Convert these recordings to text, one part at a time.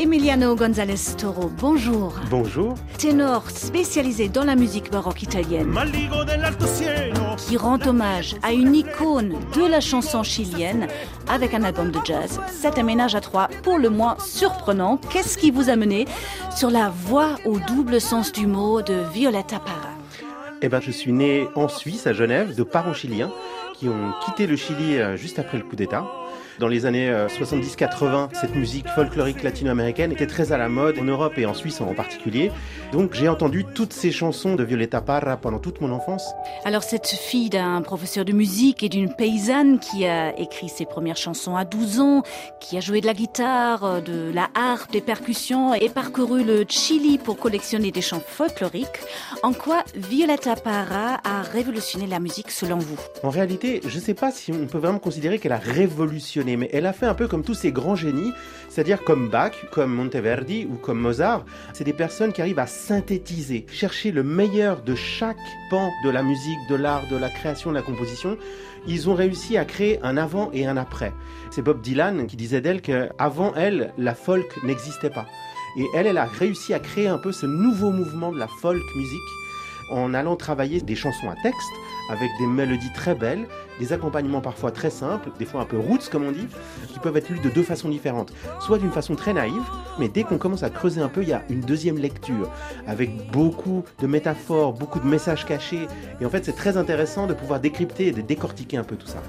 Emiliano González Toro, bonjour. Bonjour. Ténor spécialisé dans la musique baroque italienne, qui rend hommage à une icône de la chanson chilienne avec un album de jazz. Cet aménage à trois, pour le moins surprenant. Qu'est-ce qui vous a mené sur la voix au double sens du mot de Violetta Parra? Eh ben, je suis né en Suisse, à Genève, de parents chiliens qui ont quitté le Chili euh, juste après le coup d'État. Dans les années 70-80, euh, cette musique folklorique latino-américaine était très à la mode en Europe et en Suisse en particulier. Donc j'ai entendu toutes ces chansons de Violeta Parra pendant toute mon enfance. Alors cette fille d'un professeur de musique et d'une paysanne qui a écrit ses premières chansons à 12 ans, qui a joué de la guitare, euh, de la harpe, des percussions et parcouru le Chili pour collectionner des chants folkloriques, en quoi Violeta Parra a révolutionné la musique selon vous? En réalité, je ne sais pas si on peut vraiment considérer qu'elle a révolutionné mais elle a fait un peu comme tous ces grands génies, c'est-à-dire comme Bach, comme Monteverdi ou comme Mozart. C'est des personnes qui arrivent à synthétiser, chercher le meilleur de chaque pan de la musique, de l'art, de la création, de la composition. Ils ont réussi à créer un avant et un après. C'est Bob Dylan qui disait d'elle qu'avant elle, la folk n'existait pas. Et elle, elle a réussi à créer un peu ce nouveau mouvement de la folk musique en allant travailler des chansons à texte avec des mélodies très belles, des accompagnements parfois très simples, des fois un peu roots comme on dit, qui peuvent être lus de deux façons différentes. Soit d'une façon très naïve, mais dès qu'on commence à creuser un peu, il y a une deuxième lecture avec beaucoup de métaphores, beaucoup de messages cachés. Et en fait, c'est très intéressant de pouvoir décrypter et de décortiquer un peu tout ça.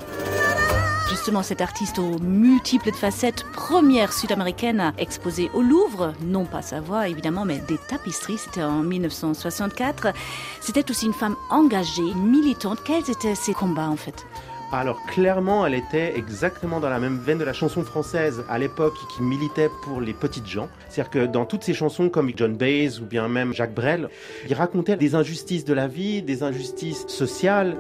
Justement, cette artiste aux multiples facettes, première sud-américaine exposée au Louvre, non pas sa voix évidemment, mais des tapisseries, c'était en 1964. C'était aussi une femme engagée, militante. Quels étaient ses combats en fait? Alors clairement, elle était exactement dans la même veine de la chanson française à l'époque qui militait pour les petites gens. C'est-à-dire que dans toutes ces chansons comme John Baez ou bien même Jacques Brel, il racontait des injustices de la vie, des injustices sociales.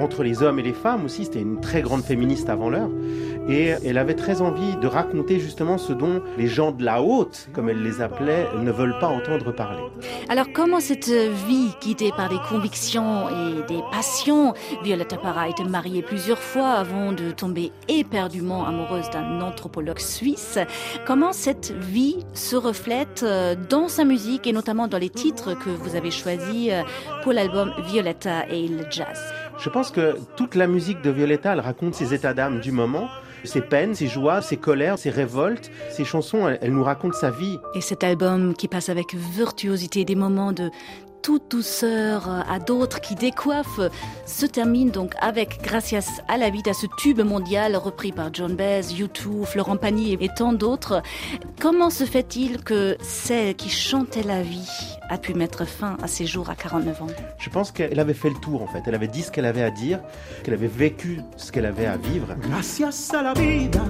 Entre les hommes et les femmes aussi, c'était une très grande féministe avant l'heure. Et elle avait très envie de raconter justement ce dont les gens de la haute, comme elle les appelait, ne veulent pas entendre parler. Alors comment cette vie guidée par des convictions et des passions, Violetta Parra était mariée plusieurs fois avant de tomber éperdument amoureuse d'un anthropologue suisse, comment cette vie se reflète euh, dans sa musique et notamment dans les titres que vous avez choisis euh, pour l'album Violetta et le jazz? Je pense que toute la musique de Violetta, elle raconte ses états d'âme du moment ses peines, ses joies, ses colères, ses révoltes. Ses chansons, elles, nous racontent sa vie. Et cet album qui passe avec virtuosité des moments de toute douceur à d'autres qui décoiffent se termine donc avec Gracias à la vie, à ce tube mondial repris par John Baez, U2, Florent Pagny et tant d'autres. Comment se fait-il que celle qui chantait la vie a pu mettre fin à ses jours à 49 ans? Je pense qu'elle avait fait le tour en fait. Elle avait dit ce qu'elle avait à dire, qu'elle avait vécu ce qu'elle avait à vivre. Gracias a la vida.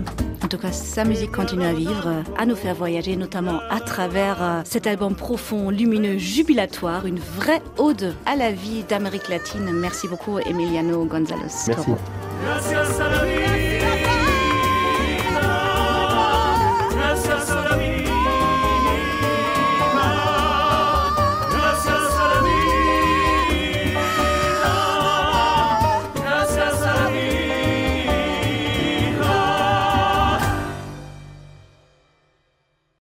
En tout cas, sa musique continue à vivre, à nous faire voyager, notamment à travers euh, cet album profond, lumineux, jubilatoire, une vraie ode à la vie d'Amérique latine. Merci beaucoup, Emiliano González. Merci.